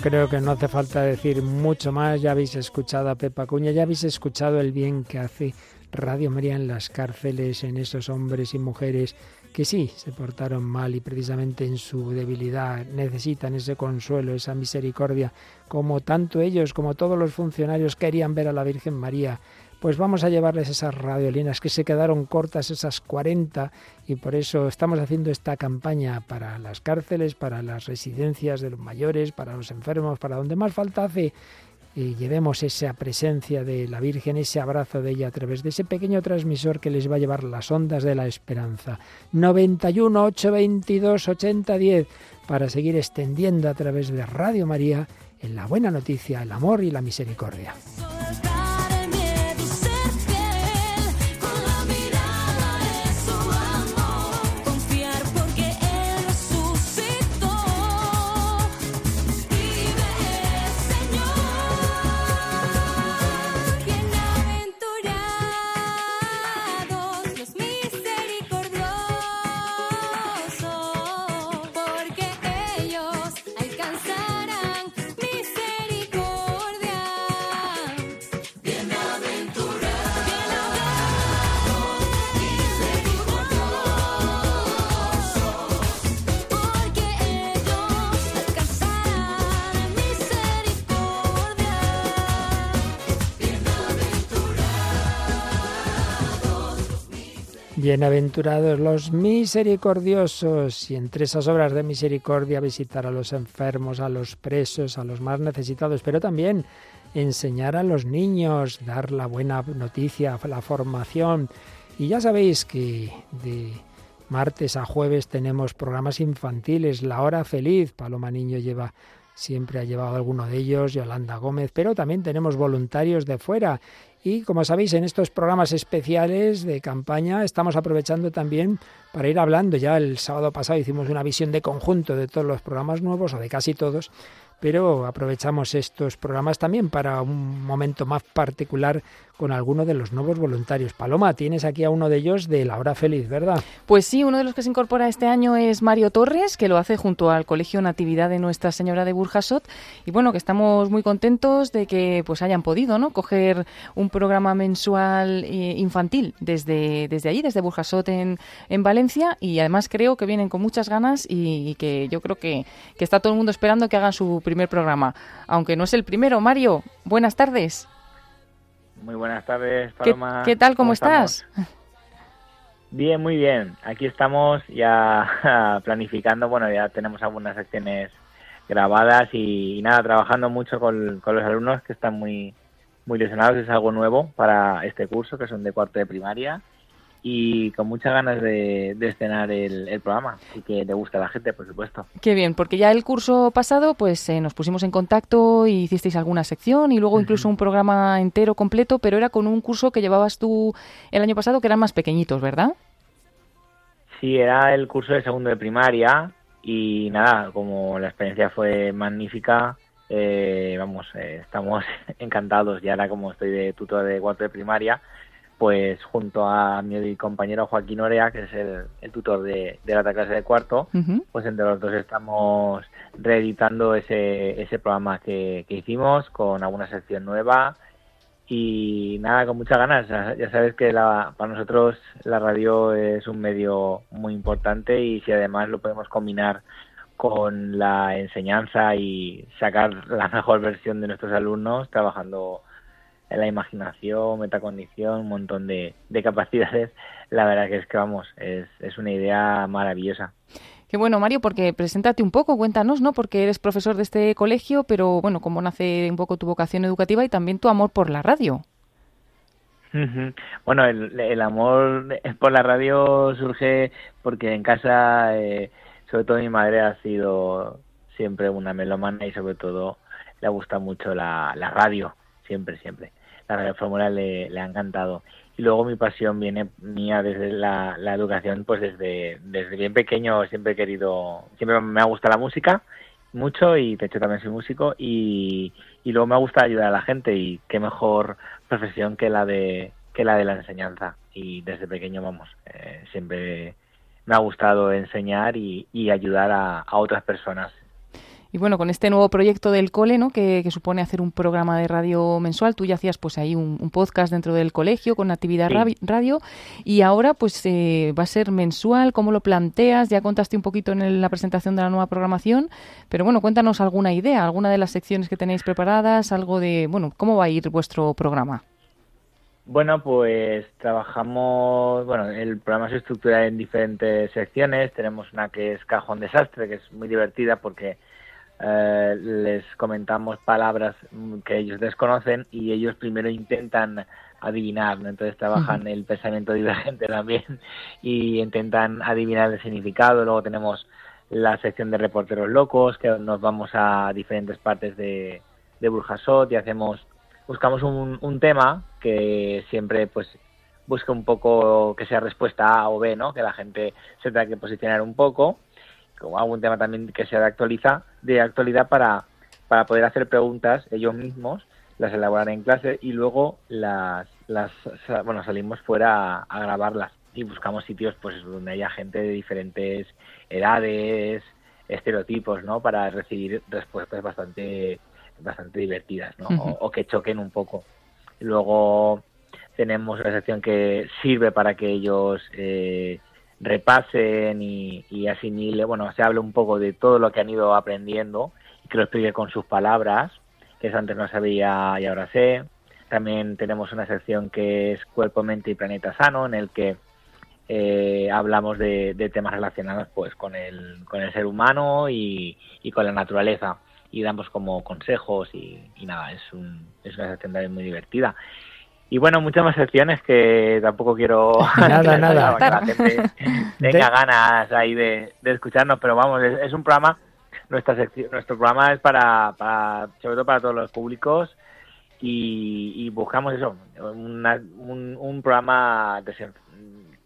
Creo que no hace falta decir mucho más. Ya habéis escuchado a Pepa Cuña, ya habéis escuchado el bien que hace Radio María en las cárceles, en esos hombres y mujeres que sí se portaron mal y precisamente en su debilidad necesitan ese consuelo, esa misericordia, como tanto ellos como todos los funcionarios querían ver a la Virgen María pues vamos a llevarles esas radiolinas que se quedaron cortas, esas 40, y por eso estamos haciendo esta campaña para las cárceles, para las residencias de los mayores, para los enfermos, para donde más falta hace y llevemos esa presencia de la Virgen, ese abrazo de ella a través de ese pequeño transmisor que les va a llevar las ondas de la esperanza. 91 822 8010 para seguir extendiendo a través de Radio María en la buena noticia, el amor y la misericordia. Bienaventurados los misericordiosos y entre esas obras de misericordia visitar a los enfermos, a los presos, a los más necesitados, pero también enseñar a los niños, dar la buena noticia, la formación. Y ya sabéis que de martes a jueves tenemos programas infantiles, La Hora Feliz, Paloma Niño lleva siempre ha llevado alguno de ellos, Yolanda Gómez, pero también tenemos voluntarios de fuera. Y como sabéis, en estos programas especiales de campaña estamos aprovechando también para ir hablando. Ya el sábado pasado hicimos una visión de conjunto de todos los programas nuevos, o de casi todos, pero aprovechamos estos programas también para un momento más particular con alguno de los nuevos voluntarios. Paloma, tienes aquí a uno de ellos de La Hora Feliz, ¿verdad? Pues sí, uno de los que se incorpora este año es Mario Torres, que lo hace junto al Colegio Natividad de Nuestra Señora de Burjasot. Y bueno, que estamos muy contentos de que pues hayan podido ¿no? coger un programa mensual eh, infantil desde, desde allí, desde Burjasot en, en Valencia. Y además creo que vienen con muchas ganas y, y que yo creo que, que está todo el mundo esperando que hagan su primer programa. Aunque no es el primero. Mario, buenas tardes. Muy buenas tardes, ¿Qué, Paloma. qué tal? ¿Cómo, estás? estamos? Bien, muy bien. Aquí estamos ya planificando, bueno, ya tenemos algunas secciones grabadas y, y nada, trabajando mucho con, con los alumnos que están muy, muy ilusionados. Es algo nuevo para este curso, que son de cuarto de primaria y con muchas ganas de, de estrenar el, el programa y que le guste a la gente, por supuesto. Qué bien, porque ya el curso pasado pues eh, nos pusimos en contacto y hicisteis alguna sección y luego incluso un programa entero completo, pero era con un curso que llevabas tú el año pasado que eran más pequeñitos, ¿verdad? Sí, era el curso de segundo de primaria y nada, como la experiencia fue magnífica, eh, vamos, eh, estamos encantados. Y ahora como estoy de tutor de cuarto de primaria, pues junto a mi compañero Joaquín Orea, que es el, el tutor de, de la clase de cuarto, pues entre los dos estamos reeditando ese, ese programa que, que hicimos con alguna sección nueva y nada, con muchas ganas. Ya sabes que la, para nosotros la radio es un medio muy importante y si además lo podemos combinar con la enseñanza y sacar la mejor versión de nuestros alumnos trabajando la imaginación, metacognición, un montón de, de capacidades, la verdad que es que vamos, es, es una idea maravillosa. Qué bueno, Mario, porque preséntate un poco, cuéntanos, ¿no? Porque eres profesor de este colegio, pero bueno, cómo nace un poco tu vocación educativa y también tu amor por la radio. Bueno, el, el amor por la radio surge porque en casa, eh, sobre todo mi madre ha sido siempre una melómana y sobre todo le gusta mucho la, la radio, siempre, siempre. La radio fórmula le, le ha encantado. Y luego mi pasión viene mía desde la, la educación, pues desde, desde bien pequeño siempre he querido, siempre me ha gustado la música mucho y de hecho también soy músico y, y luego me gusta ayudar a la gente y qué mejor profesión que la de que la de la enseñanza y desde pequeño vamos eh, siempre me ha gustado enseñar y, y ayudar a, a otras personas Y bueno, con este nuevo proyecto del cole, ¿no? Que, que supone hacer un programa de radio mensual, tú ya hacías pues ahí un, un podcast dentro del colegio con actividad Sí. radio y ahora pues eh, va a ser mensual, ¿cómo lo planteas? Ya contaste un poquito en el- la presentación de la nueva programación, pero bueno, cuéntanos alguna idea, alguna de las secciones que tenéis preparadas, algo de, bueno, ¿cómo va a ir vuestro programa? Bueno, pues trabajamos, bueno, el programa se estructura en diferentes secciones. Tenemos una que es Cajón Desastre, que es muy divertida porque eh, les comentamos palabras que ellos desconocen y ellos primero intentan adivinar, ¿no? entonces trabajan el pensamiento divergente también y intentan adivinar el significado. Luego tenemos la sección de reporteros locos, que nos vamos a diferentes partes de, de Burjasot y hacemos buscamos un, un tema que siempre pues busque un poco que sea respuesta A o B, ¿no? Que la gente se tenga que posicionar un poco, como algún tema también que sea de actualiza, de actualidad para, para poder hacer preguntas ellos mismos, las elaborar en clase y luego las, las bueno, salimos fuera a, a grabarlas y buscamos sitios pues donde haya gente de diferentes edades, estereotipos, ¿no? Para recibir respuestas bastante bastante divertidas, ¿no? O que choquen un poco. Luego tenemos una sección que sirve para que ellos eh, repasen y, asimilen, bueno, se hable un poco de todo lo que han ido aprendiendo y que lo explique con sus palabras, que eso antes no sabía y ahora sé. También tenemos una sección que es Cuerpo, Mente y Planeta Sano, en el que eh, hablamos de, de temas relacionados pues con el, con el ser humano y, y con la naturaleza y damos como consejos y, y nada, es, un, es una sección también muy divertida. Y bueno, muchas más secciones que tampoco quiero Nada, nada. que la gente tenga De- ganas ahí de, de escucharnos, pero vamos, es, es un programa, nuestra sección, nuestro programa es para, para, sobre todo para todos los públicos y, y buscamos eso, una- un, un programa desen-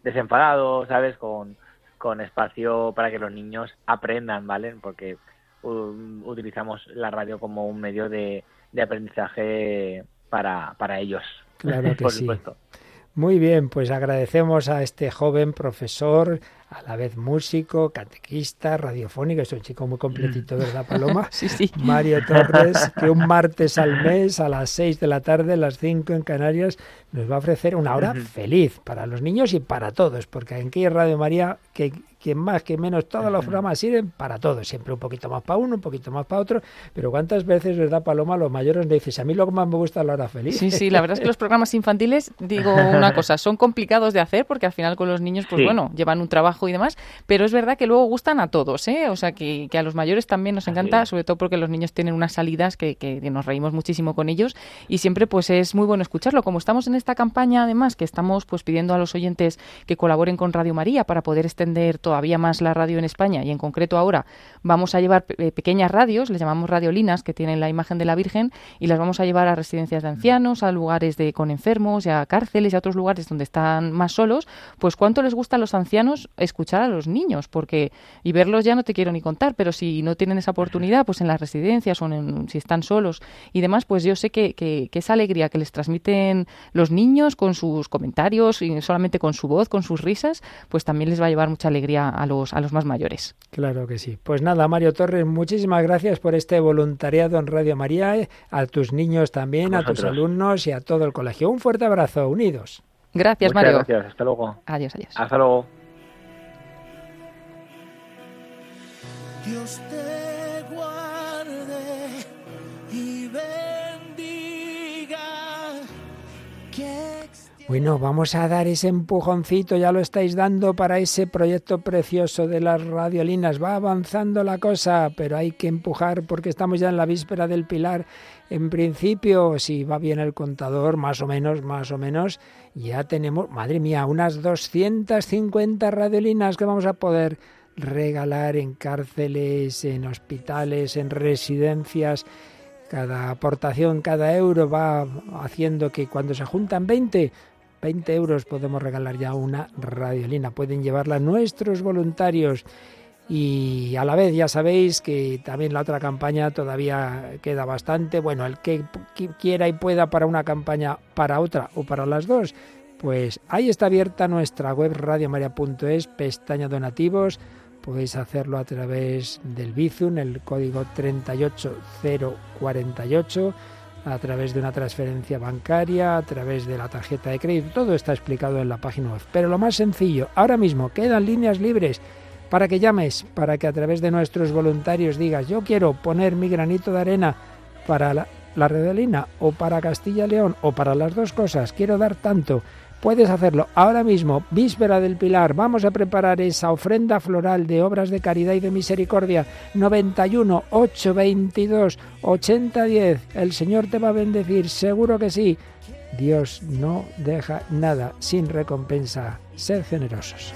desenfadado, ¿sabes? Con, con espacio para que los niños aprendan, ¿vale? Porque um, utilizamos la radio como un medio de, de aprendizaje para, para ellos. Claro que por sí. supuesto. Muy bien, pues agradecemos a este joven profesor, a la vez músico, catequista, radiofónico, es un chico muy completito, ¿verdad, Paloma? Sí, sí. Mario Torres, que un martes al mes a las 6 de la tarde, las 5 en Canarias, nos va a ofrecer una hora feliz para los niños y para todos, porque aquí en Radio María, que quien más, que menos, todos los programas sirven para todos, siempre un poquito más para uno, un poquito más para otro, pero cuántas veces, ¿verdad, Paloma? Los mayores me dicen, a mí lo que más me gusta es la hora feliz. Sí, sí, la verdad es que los programas infantiles, digo una cosa, son complicados de hacer porque al final con los niños, pues Sí. bueno, llevan un trabajo y demás, pero es verdad que luego gustan a todos, ¿eh? O sea, que, que a los mayores también nos encanta, sobre todo porque los niños tienen unas salidas que, que nos reímos muchísimo con ellos y siempre pues es muy bueno escucharlo. Como estamos en esta campaña, además, que estamos pues pidiendo a los oyentes que colaboren con Radio María para poder extender todavía más la radio en España y en concreto ahora vamos a llevar pe- pequeñas radios, les llamamos radiolinas, que tienen la imagen de la Virgen y las vamos a llevar a residencias de ancianos, a lugares de con enfermos, y a cárceles y a otros lugares donde están más solos, pues cuánto les gusta a los ancianos escuchar a los niños, porque y verlos ya no te quiero ni contar, pero si no tienen esa oportunidad, pues en las residencias o en- si están solos y demás, pues yo sé que, que- que esa alegría que les transmiten los niños con sus comentarios y solamente con su voz, con sus risas, pues también les va a llevar mucha alegría a los, a los más mayores. Claro que sí. Pues nada, Mario Torres, muchísimas gracias por este voluntariado en Radio María, eh, a tus niños también, a tus alumnos y a todo el colegio. Un fuerte abrazo, unidos. Gracias, Muchas Mario. gracias, hasta luego. Adiós, adiós. Hasta luego. Dios te guarde y bendiga. Bueno, vamos a dar ese empujoncito, ya lo estáis dando para ese proyecto precioso de las radiolinas. Va avanzando la cosa, pero hay que empujar porque estamos ya en la víspera del Pilar. En principio, si va bien el contador, más o menos, más o menos, ya tenemos, madre mía, unas 250 radiolinas que vamos a poder regalar en cárceles, en hospitales, en residencias. Cada aportación, cada euro va haciendo que cuando se juntan 20, 20 euros podemos regalar ya una radiolina. Pueden llevarla nuestros voluntarios. Y a la vez ya sabéis que también la otra campaña todavía queda bastante. Bueno, el que qui- quiera y pueda para una campaña, para otra o para las dos, pues ahí está abierta nuestra web radiomaria.es, pestaña donativos. Podéis hacerlo a través del Bizum, el código 38048, a través de una transferencia bancaria, a través de la tarjeta de crédito. Todo está explicado en la página web. Pero lo más sencillo, ahora mismo quedan líneas libres para que llames, para que a través de nuestros voluntarios digas, yo quiero poner mi granito de arena para la la o para Castilla León o para las dos cosas, quiero dar tanto, puedes hacerlo ahora mismo, víspera del Pilar, vamos a preparar esa ofrenda floral de obras de caridad y de misericordia, 91 822 8010, el Señor te va a bendecir, seguro que sí. Dios no deja nada sin recompensa. Sed generosos.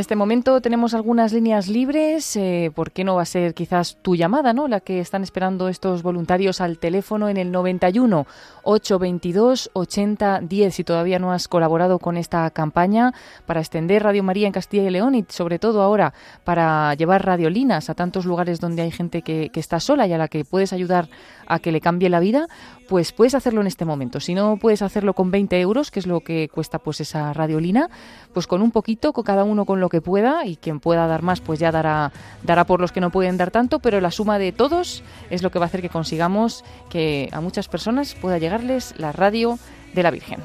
Este momento tenemos algunas líneas libres. eh, ¿Por qué no va a ser quizás tu llamada, no? La que están esperando estos voluntarios al teléfono en el 91 822 8010. Si todavía no has colaborado con esta campaña para extender Radio María en Castilla y León y sobre todo ahora para llevar radiolinas a tantos lugares donde hay gente que, está sola y a la que puedes ayudar a que le cambie la vida, pues puedes hacerlo en este momento. Si no puedes hacerlo con 20 euros, que es lo que cuesta pues esa radiolina, pues con un poquito, con cada uno con lo que pueda y quien pueda dar más, pues ya dará, dará por los que no pueden dar tanto, pero la suma de todos es lo que va a hacer que consigamos que a muchas personas pueda llegarles la radio de la Virgen.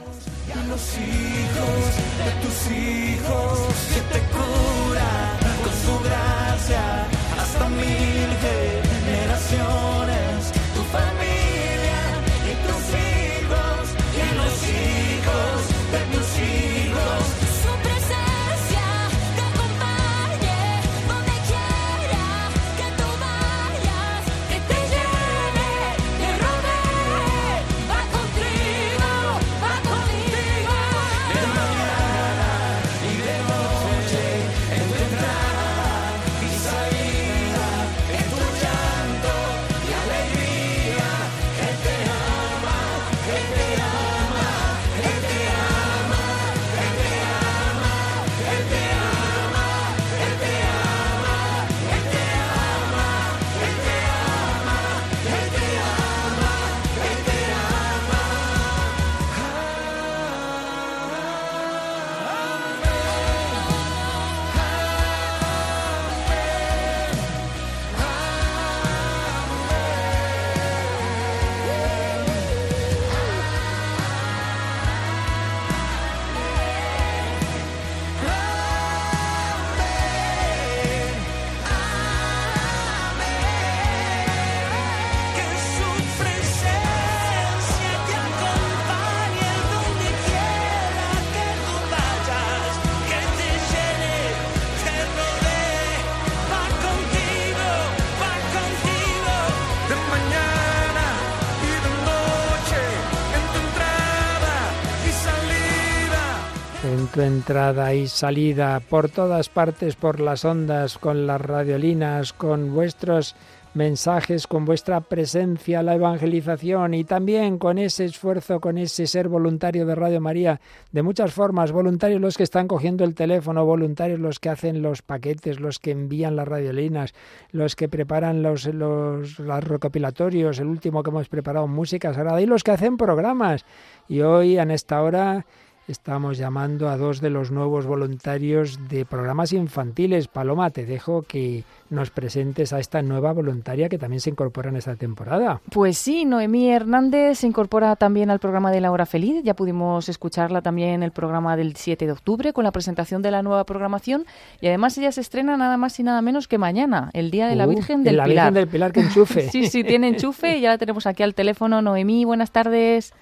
Entrada y salida, por todas partes, por las ondas, con las radiolinas, con vuestros mensajes, con vuestra presencia, la evangelización y también con ese esfuerzo, con ese ser voluntario de Radio María, de muchas formas, voluntarios los que están cogiendo el teléfono, voluntarios los que hacen los paquetes, los que envían las radiolinas, los que preparan los, los, los recopilatorios, el último que hemos preparado, música sagrada, y los que hacen programas. Y hoy, en esta hora, estamos llamando a dos de los nuevos voluntarios de programas infantiles. Paloma, te dejo que nos presentes a esta nueva voluntaria que también se incorpora en esta temporada. Pues sí, Noemí Hernández se incorpora también al programa de La Hora Feliz. Ya pudimos escucharla también en el programa del 7 de octubre con la presentación de la nueva programación. Y además ella se estrena nada más y nada menos que mañana, el Día de la Uh, Virgen en del la Pilar. Virgen del Pilar que enchufe. sí, sí, tiene enchufe y ya la tenemos aquí al teléfono. Noemí, buenas tardes.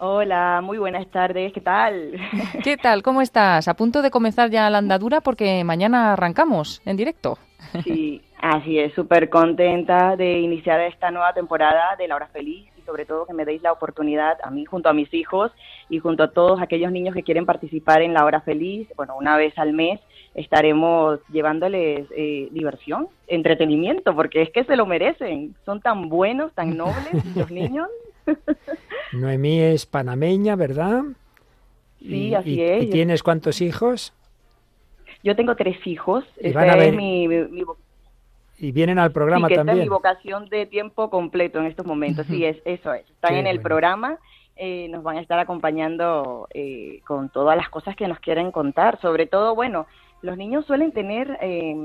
Hola, muy buenas tardes, ¿qué tal? ¿Qué tal? ¿Cómo estás? A punto de comenzar ya la andadura porque mañana arrancamos en directo. Sí, así es, súper contenta de iniciar esta nueva temporada de La Hora Feliz y sobre todo que me deis la oportunidad a mí junto a mis hijos y junto a todos aquellos niños que quieren participar en La Hora Feliz, bueno, una vez al mes estaremos llevándoles eh, diversión, entretenimiento, porque es que se lo merecen, son tan buenos, tan nobles los niños. Noemí es panameña, ¿verdad? Sí, Y- así y- es. ¿Y tienes cuántos hijos? Yo tengo tres hijos, Y esta van a ver- es mi, mi- mi vo- Y vienen al programa sí, que esta es también. mi vocación de tiempo completo en estos momentos. Sí, es eso es. Están Qué en el bueno. programa, eh, nos van a estar acompañando eh, con todas las cosas que nos quieren contar. Sobre todo, bueno, los niños suelen tener eh,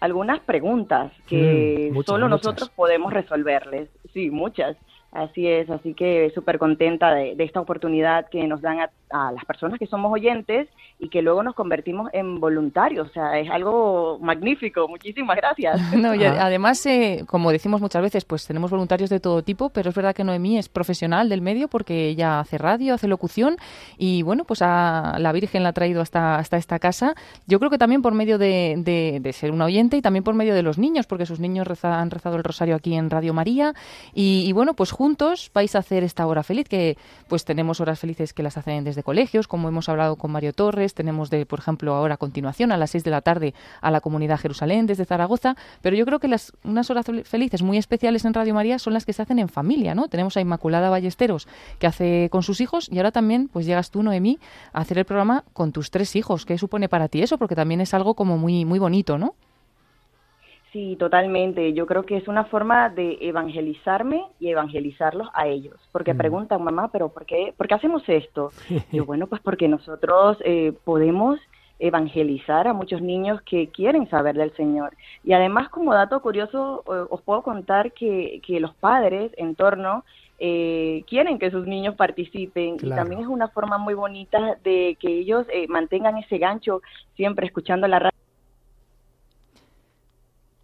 algunas preguntas que Mm, muchas, solo muchas. nosotros podemos resolverles. Sí, muchas. Así es, así que súper contenta de, de esta oportunidad que nos dan a, a las personas que somos oyentes y que luego nos convertimos en voluntarios. O sea, es algo magnífico. Muchísimas gracias. No, y además, eh, como decimos muchas veces, pues tenemos voluntarios de todo tipo, pero es verdad que Noemí es profesional del medio porque ella hace radio, hace locución y bueno, pues a la Virgen la ha traído hasta, hasta esta casa. Yo creo que también por medio de, de- de ser una oyente y también por medio de los niños, porque sus niños reza- han rezado el rosario aquí en Radio María y, y bueno, pues juntos vais a hacer esta hora feliz, que pues tenemos horas felices que las hacen desde colegios, como hemos hablado con Mario Torres, tenemos de, por ejemplo, ahora a continuación a las 6 de la tarde a la Comunidad Jerusalén desde Zaragoza, pero yo creo que las unas horas fel- felices muy especiales en Radio María son las que se hacen en familia, ¿no? Tenemos a Inmaculada Ballesteros que hace con sus hijos y ahora también pues llegas tú, Noemí, a hacer el programa con tus tres hijos. ¿Qué supone para ti eso? Porque también es algo como muy muy bonito, ¿no? Sí, totalmente. Yo creo que es una forma de evangelizarme y evangelizarlos a ellos. Porque Mm. preguntan, mamá, pero ¿por qué, ¿por qué hacemos esto? Yo, bueno, pues porque nosotros eh, podemos evangelizar a muchos niños que quieren saber del Señor. Y además, como dato curioso, eh, os puedo contar que, que los padres en torno eh, quieren que sus niños participen Claro. y también es una forma muy bonita de que ellos eh, mantengan ese gancho siempre escuchando la radio.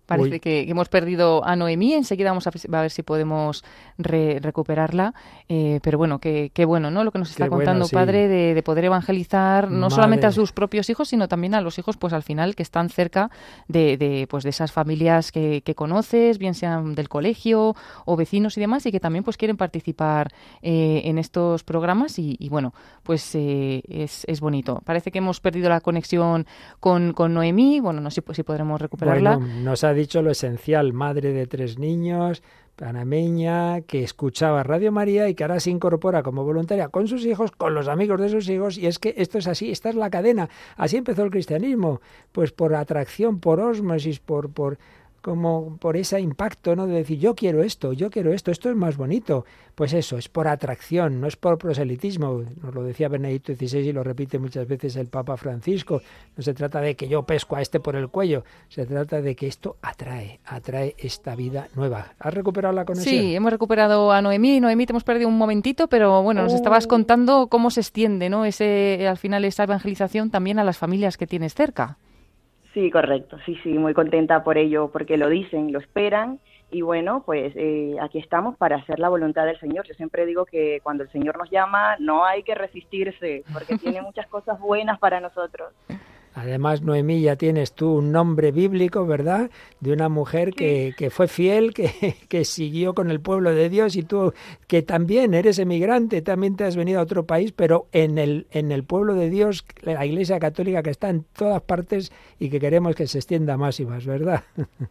Parece Uy. que, hemos perdido a Noemí. Enseguida vamos a, ver si- a ver si podemos re- recuperarla. Eh, pero bueno, qué qué bueno, ¿no? Lo que nos está Qué bueno, contando, sí. padre, de, de poder evangelizar no solamente a sus propios hijos, sino también a los hijos, pues al final, que están cerca de, de, pues, de esas familias que, que conoces, bien sean del colegio o vecinos y demás, y que también pues quieren participar eh, en estos programas. Y, y bueno, pues eh, es, es bonito. Parece que hemos perdido la conexión con, con Noemí. Bueno, no sé si podremos recuperarla. Bueno, nos ha dicho lo esencial, madre de tres niños, panameña, que escuchaba Radio María y que ahora se incorpora como voluntaria con sus hijos, con los amigos de sus hijos, y es que esto es así, esta es la cadena. Así empezó el cristianismo, pues por atracción, por osmosis, por, por como por ese impacto, ¿no? De decir, yo quiero esto, yo quiero esto, esto es más bonito. Pues eso, es por atracción, no es por proselitismo. Nos lo decía Benedicto XVI y lo repite muchas veces el Papa Francisco. No se trata de que yo pesco a este por el cuello, se trata de que esto atrae, atrae esta vida nueva. ¿Has recuperado la conexión? Sí, hemos recuperado a Noemí. Noemí, te hemos perdido un momentito, pero bueno, nos estabas contando cómo se extiende, ¿no? Ese, al final, esa evangelización también a las familias que tienes cerca. Sí, correcto, sí, sí, muy contenta por ello, porque lo dicen, lo esperan y bueno, pues eh, aquí estamos para hacer la voluntad del Señor. Yo siempre digo que cuando el Señor nos llama no hay que resistirse, porque tiene muchas cosas buenas para nosotros. Además, Noemí, ya tienes tú un nombre bíblico, ¿verdad? De una mujer que, que fue fiel, que, que siguió con el pueblo de Dios y tú que también eres emigrante, también te has venido a otro país, pero en el, en el pueblo de Dios, la Iglesia Católica que está en todas partes y que queremos que se extienda más y más, ¿verdad?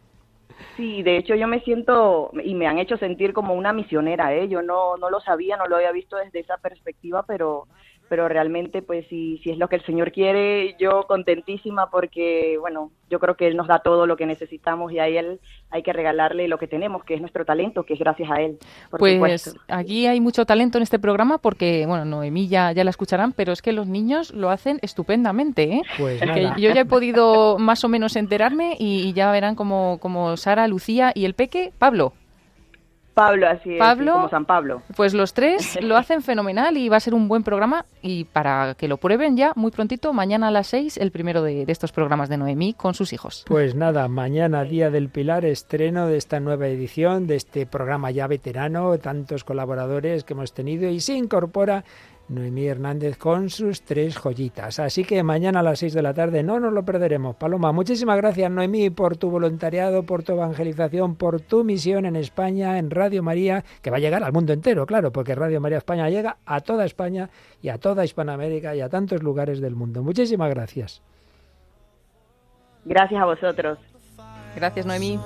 Sí, de hecho yo me siento y me han hecho sentir como una misionera, ¿eh? Yo no, no lo sabía, no lo había visto desde esa perspectiva, pero pero realmente pues si, si es lo que el Señor quiere, yo contentísima porque, bueno, yo creo que Él nos da todo lo que necesitamos y a Él hay que regalarle lo que tenemos, que es nuestro talento, que es gracias a Él. Por Pues supuesto. aquí hay mucho talento en este programa porque, bueno, Noemí ya, ya la escucharán, pero es que los niños lo hacen estupendamente, ¿eh? Pues nada. yo ya he podido más o menos enterarme y, y ya verán como, como Sara, Lucía y el peque, Pablo. Pablo, así es, Pablo- como San Pablo. Pues los tres lo hacen fenomenal y va a ser un buen programa y para que lo prueben ya muy prontito, mañana a las seis, el primero de, de estos programas de Noemí con sus hijos. Pues nada, mañana Día del Pilar, estreno de esta nueva edición, de este programa ya veterano, tantos colaboradores que hemos tenido y se incorpora Noemí Hernández con sus tres joyitas. Así que mañana a las seis de la tarde no nos lo perderemos. Paloma, muchísimas gracias Noemí por tu voluntariado, por tu evangelización, por tu misión en España, en Radio María, que va a llegar al mundo entero, claro, porque Radio María España llega a toda España y a toda Hispanoamérica y a tantos lugares del mundo. Muchísimas gracias. Gracias a vosotros. Gracias, Noemí.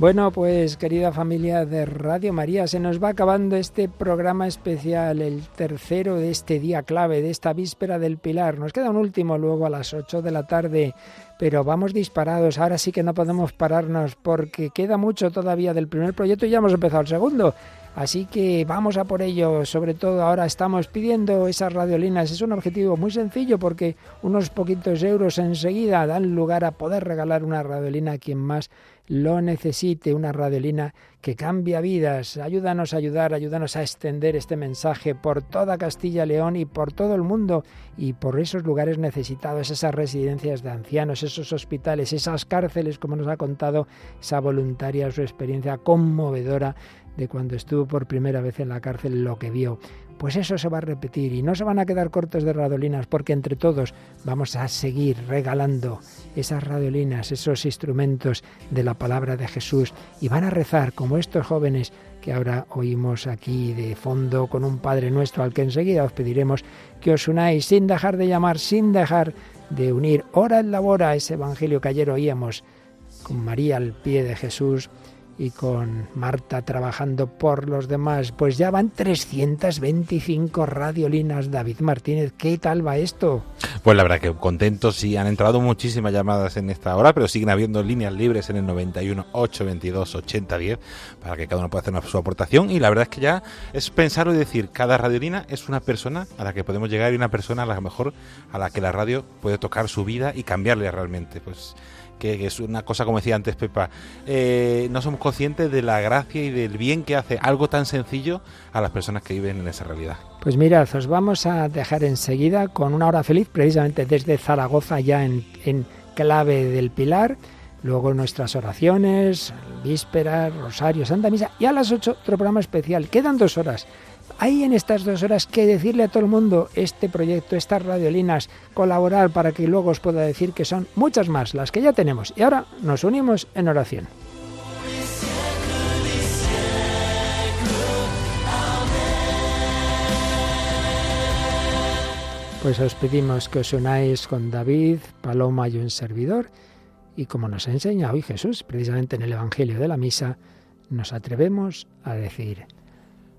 Bueno, pues querida familia de Radio María, se nos va acabando este programa especial, el tercero de este día clave, de esta víspera del Pilar. Nos queda un último luego a las 8 de la tarde, pero vamos disparados. Ahora sí que no podemos pararnos porque queda mucho todavía del primer proyecto y ya hemos empezado el segundo. Así que vamos a por ello. Sobre todo ahora estamos pidiendo esas radiolinas. Es un objetivo muy sencillo porque unos poquitos euros enseguida dan lugar a poder regalar una radiolina a quien más lo necesite, una radiolina que cambia vidas. Ayúdanos a ayudar, ayúdanos a extender este mensaje por toda Castilla León y por todo el mundo y por esos lugares necesitados, esas residencias de ancianos, esos hospitales, esas cárceles, como nos ha contado esa voluntaria, su experiencia conmovedora de cuando estuvo por primera vez en la cárcel, lo que vio. Pues eso se va a repetir y no se van a quedar cortos de radolinas porque entre todos vamos a seguir regalando esas radolinas, esos instrumentos de la palabra de Jesús y van a rezar como estos jóvenes que ahora oímos aquí de fondo con un Padre nuestro al que enseguida os pediremos que os unáis sin dejar de llamar, sin dejar de unir hora en la hora ese evangelio que ayer oíamos con María al pie de Jesús y con Marta trabajando por los demás. Pues ya van 325 radiolinas, David Martínez. ¿Qué tal va esto? Pues la verdad que contentos, sí, han entrado muchísimas llamadas en esta hora, pero siguen habiendo líneas libres en el 91 822 8010 para que cada uno pueda hacer su aportación. Y la verdad es que ya es pensarlo y decir, cada radiolina es una persona a la que podemos llegar y una persona a la mejor a la que la radio puede tocar su vida y cambiarle realmente. Pues que, es una cosa, como decía antes Pepa, eh, no somos conscientes de la gracia y del bien que hace algo tan sencillo a las personas que viven en esa realidad. Pues mirad, os vamos a dejar enseguida con una hora feliz, precisamente desde Zaragoza, ya en, en clave del Pilar. Luego nuestras oraciones, vísperas, rosario, Santa Misa. Y a las 8 otro programa especial. Quedan dos horas. Hay en estas dos horas que decirle a todo el mundo este proyecto, estas radiolinas, colaborar para que luego os pueda decir que son muchas más las que ya tenemos. Y ahora nos unimos en oración. Pues os pedimos que os unáis con David, Paloma y un servidor. Y como nos enseña hoy Jesús, precisamente en el Evangelio de la Misa, nos atrevemos a decir,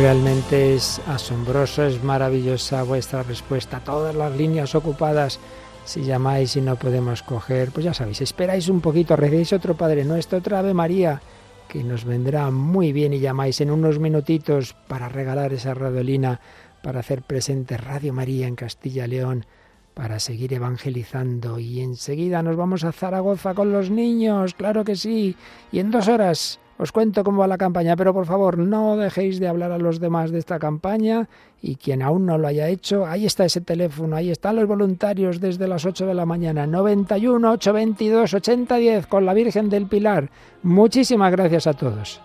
Realmente es asombroso, es maravillosa vuestra respuesta. Todas las líneas ocupadas. Si llamáis y no podemos coger, pues ya sabéis, esperáis un poquito, recéis otro Padre Nuestro, otra Ave María, que nos vendrá muy bien y llamáis en unos minutitos para regalar esa radiolina, para hacer presente Radio María en Castilla León, para seguir evangelizando. Y enseguida nos vamos a Zaragoza con los niños, claro que sí. Y en dos horas os cuento cómo va la campaña, pero por favor no dejéis de hablar a los demás de esta campaña y quien aún no lo haya hecho, ahí está ese teléfono, ahí están los voluntarios desde las 8 de la mañana, 91 822 8010 con la Virgen del Pilar. Muchísimas gracias a todos.